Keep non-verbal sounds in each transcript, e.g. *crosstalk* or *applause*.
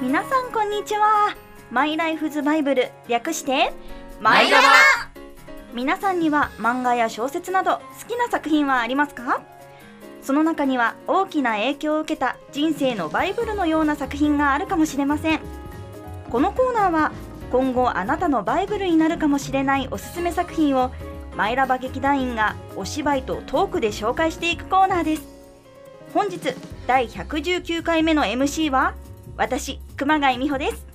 皆さんこんにちは。マイライフズバイブル略してマイラバ皆さんには漫画や小説など好きな作品はありますか？その中には大きな影響を受けた人生のバイブルのような作品があるかもしれません。このコーナーは今後あなたのバイブルになるかもしれないおすすめ作品をマイラバ劇団員がお芝居とトークで紹介していくコーナーです。本日第119回目の MC は私熊谷美穂です。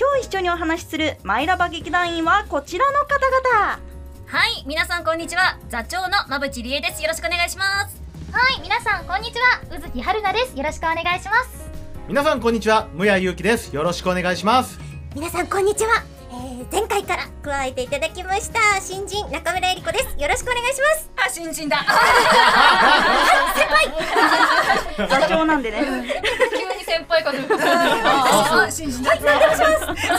今日一緒にお話しするマイラバ劇団員はこちらの方々。はい皆さんこんにちは。座長の馬淵理恵です。よろしくお願いします。はい、皆さんこんにちは。宇月春菜です。よろしくお願いします。皆さんこんにちは、むやゆうきです。よろしくお願いします。皆さんこんにちは、えー、前回から加えていただきました。新人中村えり子です。よろしくお願いします。あ新人だ。*laughs* 座長なんでね *laughs* 急に先輩風。あ新人だはい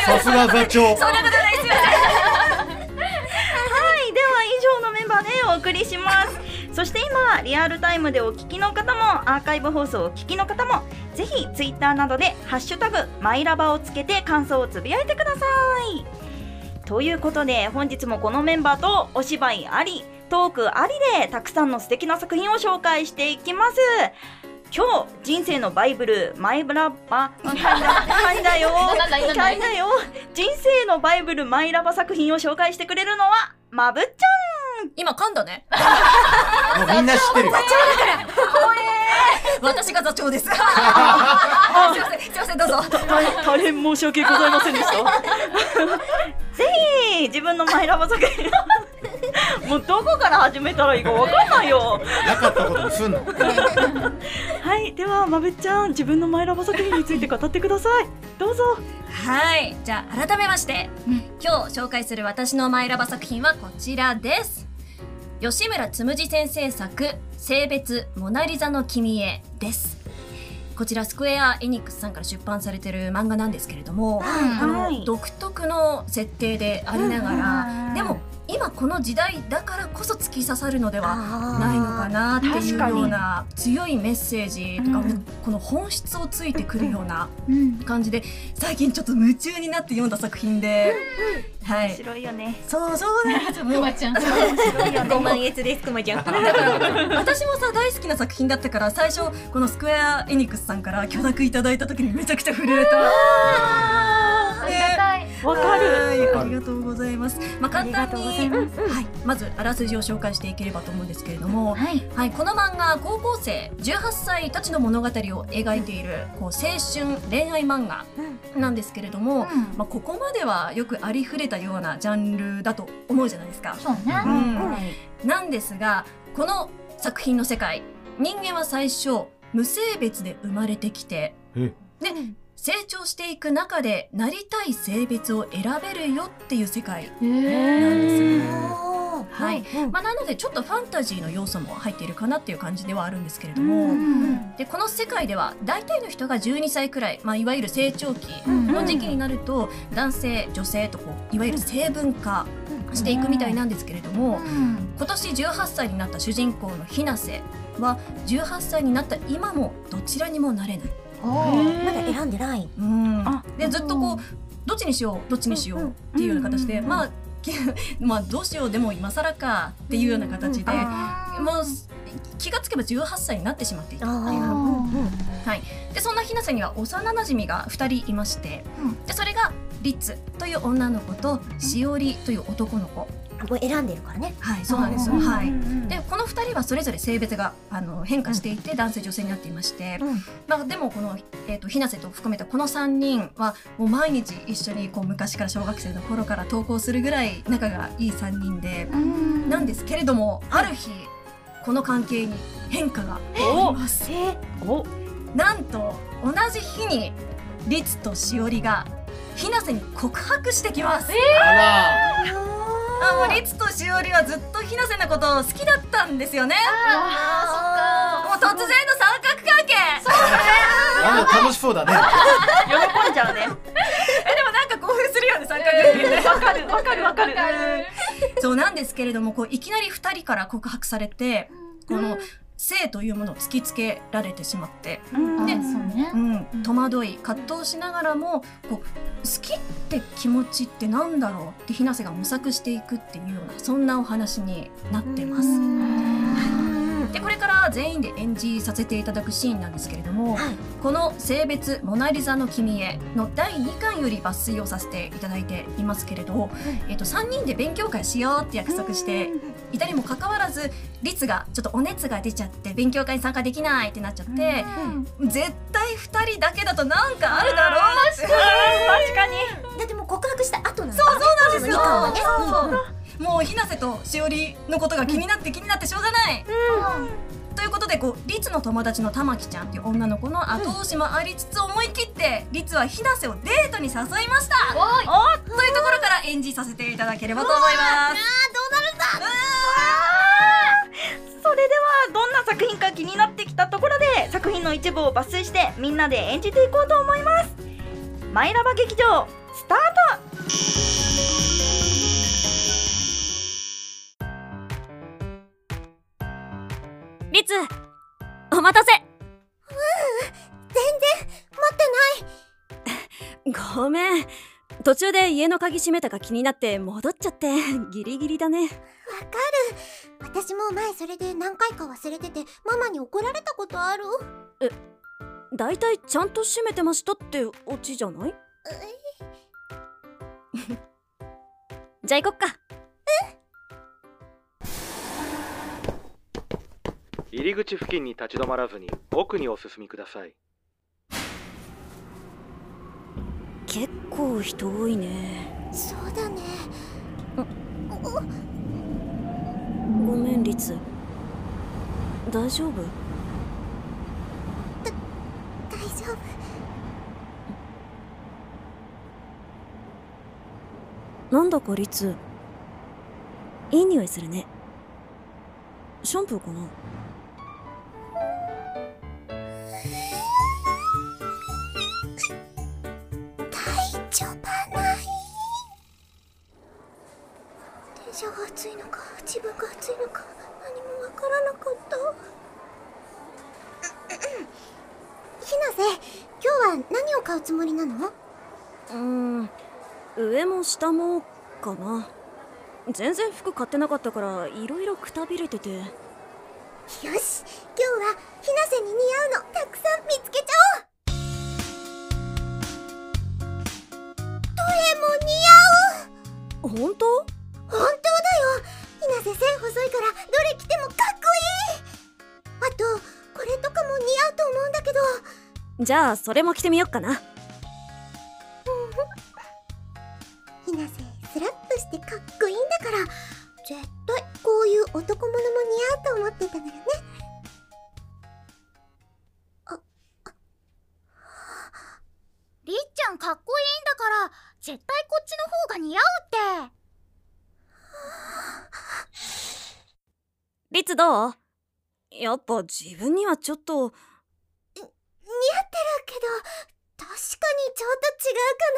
さすが座長。そんなことないですよはい、では以上のメンバーでお送りします。そして今、リアルタイムでお聞きの方も、アーカイブ放送をお聞きの方も、ぜひツイッターなどで、ハッシュタグ、マイラバをつけて感想をつぶやいてください。ということで、本日もこのメンバーとお芝居あり、トークありで、たくさんの素敵な作品を紹介していきます。今日、人生のバイブル、マイブラバ、はい *laughs* だよ。なんだよ。人生のバイブル、マイラバ作品を紹介してくれるのは、まぶっちゃん今噛んだねみんな知ってるよ。私が座長です *laughs* すいませんすいませんどうぞ大大変申し訳ございませんでした。*laughs* ぜひ自分のマイラバ作品 *laughs* もうどこから始めたらいいかわかんないよ。なかったことにすんの？*laughs* はい、ではまぶっちゃん自分のマイラバ作品について語ってください。どうぞ。はいじゃあ改めまして、今日紹介する私のマイラバ作品はこちらです吉村つむじ先生作「性別モナリザの君へ」ですこちらスクエア・エニックスさんから出版されてる漫画なんですけれども、あのはい独特の設定でありながら、でも今この時代だからこそ突き刺さるのではないのかなっていうような強いメッセージとか、うんこの本質をついてくるようなうん。感じで最近ちょっと夢中になって読んだ作品で、はい白いよね。そうそうなんですよもうまちゃん。白いよごね。満悦ですくまちゃん *laughs* 私もさ大好きな作品だったから最初このスクエア・エニックスさんから許諾いただいた時にめちゃくちゃ震えた。ありがとうございます。まあ簡単に、ますはい、まずあらすじを紹介していければと思うんですけれども、はい。はい、この漫画高校生18歳たちの物語を描いているこう青春恋愛漫画なんですけれども、うん。まあここまではよくありふれたようなジャンルだと思うじゃないですか。そうね。うん。なんですがこの作品の世界人間は最初無性別で生まれてきてえ。で成長していく中でなりたい性別を選べるよっていう世界へなんですよね。ははいい、まあ、なのでちょっとファンタジーの要素も入っているかなっていう感じではあるんですけれども、うん。でこの世界では大体の人が12歳くらい、まあ、いわゆる成長期うんの時期になると男性女性とこういわゆる性分化していくみたいなんですけれども今年18歳になった主人公のひなせは18歳になった今もどちらにもなれない。まだ選んでない。うん。あでずっとこうどっちにしようどっちにしようっていうような形で、うんまあき *laughs* まあどうしようでも今更かっていうような形で、あーもう気がつけば18歳になってしまっていたってい。でそんなひなせには幼馴染が2人いまして、うん。でそれがリツという女の子としおりという男の子、あもう選んでるからね。はいそうなんです。よ、うんはいうん。でこの2人はそれぞれ性別があの変化していて、男性女性になっていまして、うん。まあ、でもこの、えー、とひなせと含めたこの3人はもう毎日一緒にこう昔から小学生の頃から登校するぐらい仲がいい3人で、うん。なんですけれどもある日この関係に変化があります。お、なんと同じ日にリツとしおりがひなせに告白してきます。あら。あもうリツとしおりはずっとひなせのことを好きだったんですよね。あもう突然の三角関係。なんか楽しそうだね。喜んじゃうね。*laughs* えでもなんか興奮するよね三角関係ね。*laughs* わかる、わかる、わかる。そうなんですけれどもこういきなり2人から告白されてこの性というものを突きつけられてしまって、うん。でうね。うん、戸惑い葛藤しながらもこう好きって気持ちってなんだろうってひなせが模索していくっていうようなそんなお話になってます。でこれから全員で演じさせていただくシーンなんですけれども、はい。この「性別モナ・リザの君へ」の第2巻より抜粋をさせていただいていますけれど、えっと3人で勉強会しようって約束していたにもかかわらず律がちょっとお熱が出ちゃって勉強会に参加できないってなっちゃって、絶対2人だけだとなんかあるだろう確かに。だってもう告白した後なんだ。そうそうなんですよ。もうひなせとしおりのことが気になって気になってしょうがない、ということでこうリツの友達の玉木ちゃんっていう女の子の後押しもありつつ思い切ってリツはひなせをデートに誘いました。おい。というところから演じさせていただければと思いますどんな作品か気になってきたところで作品の一部を抜粋してみんなで演じていこうと思います。マイラバ劇場スタート。リツお待たせ。全然待ってない。ごめん。途中で家の鍵閉めたか気になって戻っちゃってギリギリだね。わかる私も前それで何回か忘れててママに怒られたことある。だいたいちゃんと閉めてましたってオチじゃない？じゃあ行こっか。入り口付近に立ち止まらずに奥にお進みください。結構人多いね。そうだね。おごめんリツ。大丈夫？大丈夫。なんだかリツいい匂いするね。シャンプーかな？電車が暑いのか自分が暑いのか何もわからなかった。ひなせ今日は何を買うつもりなの？うーん上も下もかな。全然服買ってなかったからいろいろくたびれてて。よし今日はひなせに似合うのたくさん見つけちゃおう。どれも似合う。本当？じゃあそれも着てみよっかな。*laughs* ひなせスラッとしてかっこいいんだから絶対こういう男物も似合うと思ってたのよね。りっちゃんかっこいいんだから絶対こっちの方が似合うって。リツどう？やっぱ自分にはちょっと似合ってるけど確かにちょっと違うか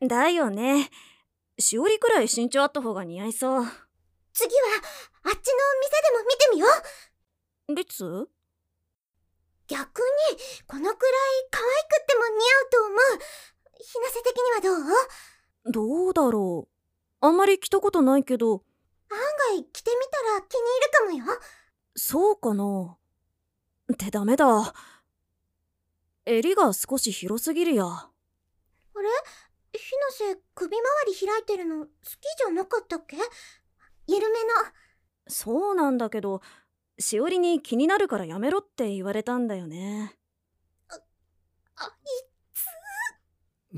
なだよね。しおりくらい身長あった方が似合いそう。次はあっちのお店でも見てみよう。リツ逆にこのくらい可愛くっても似合うと思う。ひなせ的にはどう？どうだろう。あんまり着たことないけど。案外着てみたら気に入るかもよ。そうかな。ってダメだ。襟が少し広すぎるや。あれ？ひなせ首周り開いてるの好きじゃなかったっけ？緩めのそうなんだけどしおりに気になるからやめろって言われたんだよね。あい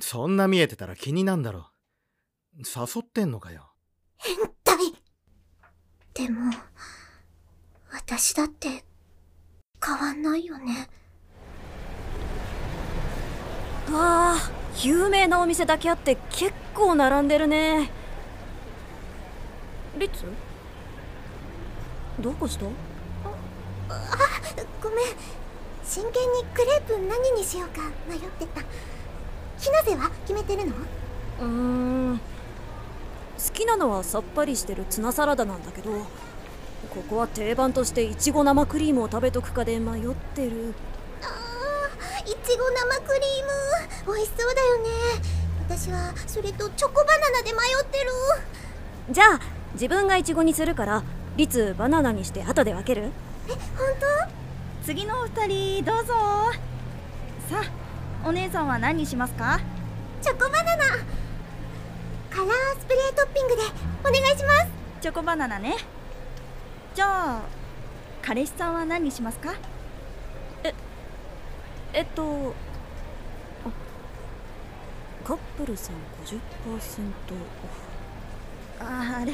そんな見えてたら気になんだろ誘ってんのかよ。変態。でも私だって変わんないよね。わあ有名なお店だけあって結構並んでるね。リツ？どうかした？ごめん。真剣にクレープ何にしようか迷ってた。ひなせは決めてるの？うーん。好きなのはさっぱりしてるツナサラダなんだけどここは定番としていちご生クリームを食べとくかで迷ってるいちご生クリーム。美味しそうだよね。私はそれとチョコバナナで迷ってる。じゃあ自分がいちごにするからリツバナナにして後で分ける？本次のお二人どうぞ。さあお姉さんは何にしますか？当チョコバナナ。カラースプレートッピングでお願いします。チョコバナナね。じゃあ彼氏さんは何にしますか？えっとあカップルさん50%オフ。ああれ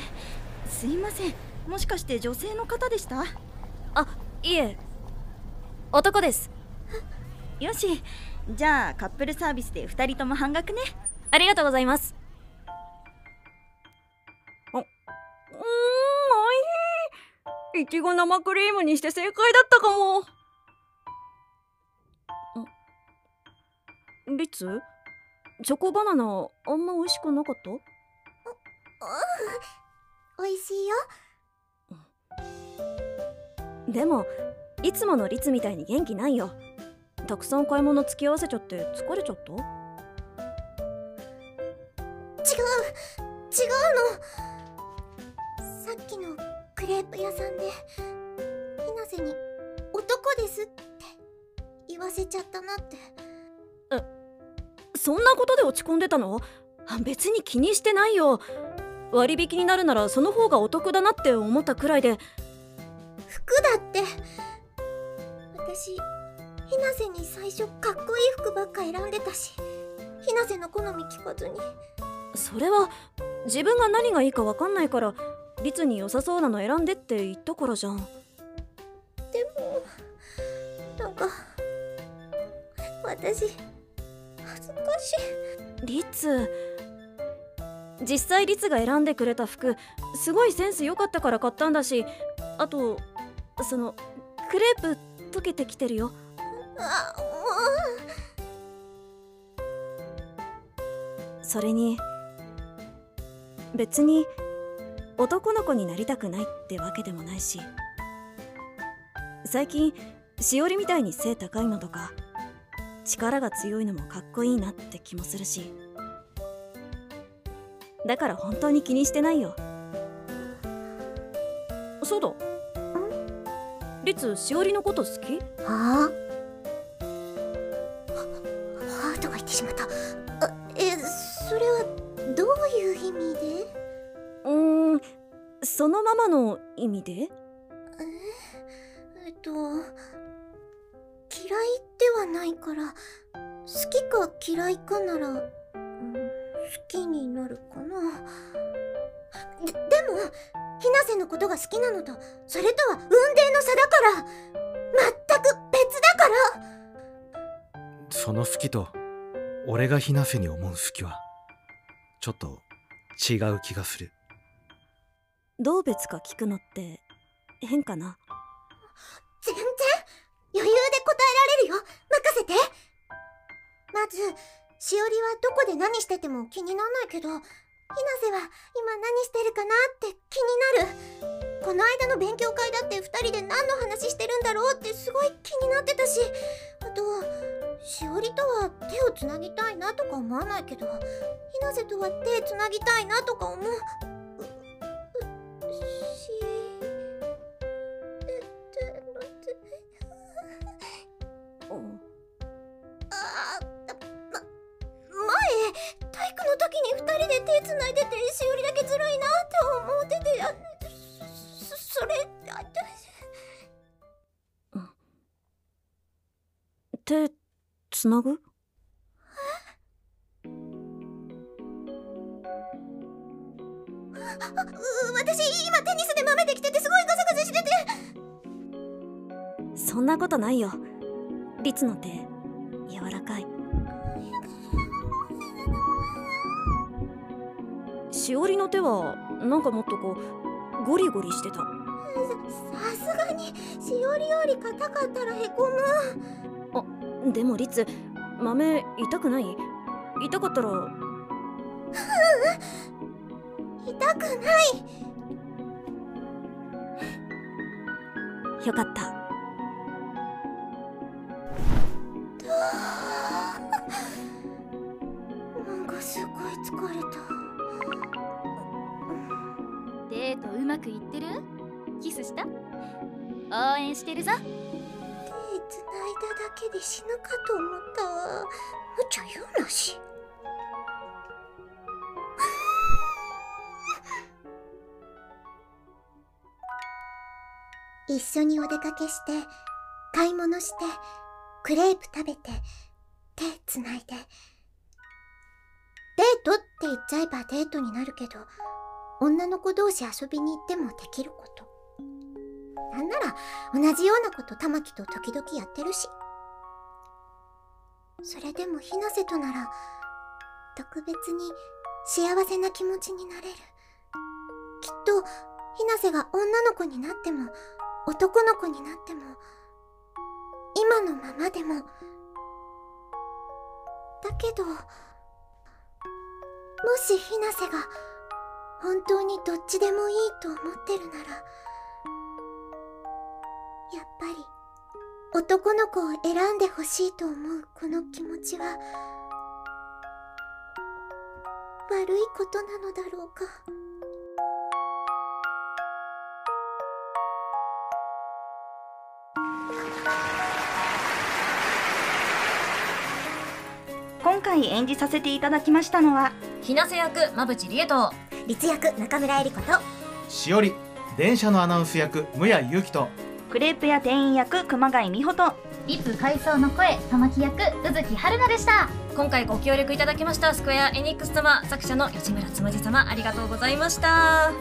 すいません。もしかして女性の方でした？あいえ。男です。よし。じゃあカップルサービスで2人とも半額ね。ありがとうございます。あうーんおいしい。いちご生クリームにして正解だったかもんリツ？チョコバナナあんま美味しくなかった？美味しいよ。でもいつものリツみたいに元気ないよ。たくさん買い物付き合わせちゃって疲れちゃった？違う違うの。さっきのクレープ屋さんでひなせに「男です」って言わせちゃったなってそんなことで落ち込んでたの？別に気にしてないよ。割引になるならその方がお得だなって思ったくらいで。服だって。私ひなせに最初かっこいい服ばっか選んでたし。ひなせの好み聞かずに。それは自分が何がいいか分かんないからリツに良さそうなの選んでって言ったからじゃん。でもなんか私恥ずかしい。リツ実際リツが選んでくれた服すごいセンス良かったから買ったんだしあとそのクレープ溶けてきてるよ。あもそれに別に男の子になりたくないってわけでもないし最近しおりみたいに背高いのとか力が強いのもかっこいいなって気もするし。だから本当に気にしてないよ。そうだ。リツしおりのこと好き？うはあ？はあとか言ってしまった。あえそれはどういう意味で？うーん。そのままの意味で？えっとはないから好きか嫌いかなら、うん、好きになるかな。ででもひなせのことが好きなのとそれとは運命の差だから全く別だから。その好きと俺がひなせに思う好きはちょっと違う気がする。どう別か聞くのって変かな？全然余裕で答えられるよ。任せて。まずしおりはどこで何してても気になんないけどひなせは今何してるかなって気になる。この間の勉強会だって2人で何の話してるんだろうってすごい気になってたしあとしおりとは手をつなぎたいなとか思わないけどひなせとは手つなぎたいなとか思う。人で手つないでてしおりだけずるいなって思っててあそそれあ手つなぐ？う私今テニスで豆できててすごいガサガサしてて。そんなことないよ。リツの手柔らかいしおりの手はなんかもっとこうゴリゴリしてた。ささすがにしおりより硬かったらへこむ。でもリツ豆痛くない？痛かったら。痛くない。よかった。なんかすごい疲れたまくいってる？キスした？応援してるぞ。手繋いだだけで死ぬかと思った。わ無茶言うなし。一緒にお出かけして買い物してクレープ食べて手つないで。デートって言っちゃえばデートになるけど女の子同士遊びに行ってもできること。なんなら同じようなこと玉木と時々やってるし。それでもひなせとなら特別に幸せな気持ちになれる。きっとひなせが女の子になっても男の子になっても今のままでも。だけどもしひなせが本当にどっちでもいいと思ってるならやっぱり男の子を選んでほしいと思うこの気持ちは悪いことなのだろうか。今回演じさせていただきましたのはひなせ役馬淵理恵と律役中村えり子としおり電車のアナウンス役無谷祐希とクレープ屋店員役熊谷美穂とリップ回想の声玉木役宇月春菜でした。今回ご協力いただきましたスクエアエニックス様作者の吉村つむじ様ありがとうございました。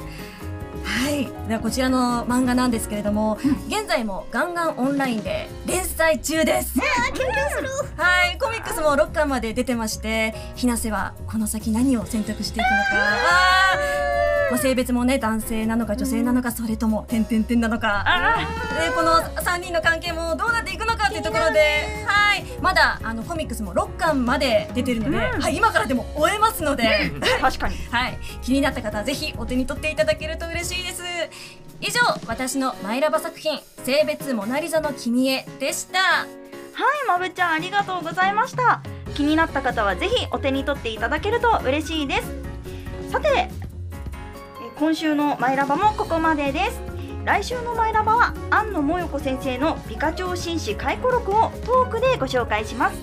はい。ではこちらの漫画なんですけれども、現在もガンガンオンラインで連載中です。はい。コミックスも6巻まで出てましてひなせはこの先何を選択していくのかまあ、性別もね男性なのか女性なのかそれとも点々点なのか。でこの3人の関係もどうなっていくのかっていうところで、はい、まだあのコミックスも6巻まで出てるので、はい、今からでも終えますので、確かに。はい、気になった方はぜひお手に取っていただけると嬉しいです。以上私のマイラバ作品「性別モナリザの君へ」でした。はいまぶちゃんありがとうございました。気になった方はぜひお手に取っていただけると嬉しいです。さてえ今週のマイラバもここまでです。来週のマイラバは庵野もよこ先生の美化町紳士回顧録をトークでご紹介します。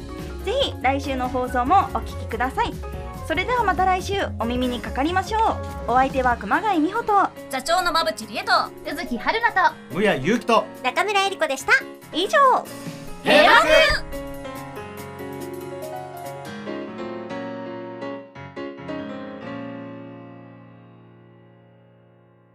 ぜひ来週の放送もお聞きください。それではまた来週お耳にかかりましょう。お相手は熊谷美穂と座長の馬淵理恵と宇月春菜と無谷祐希と中村えり子でした。以上。ヘラク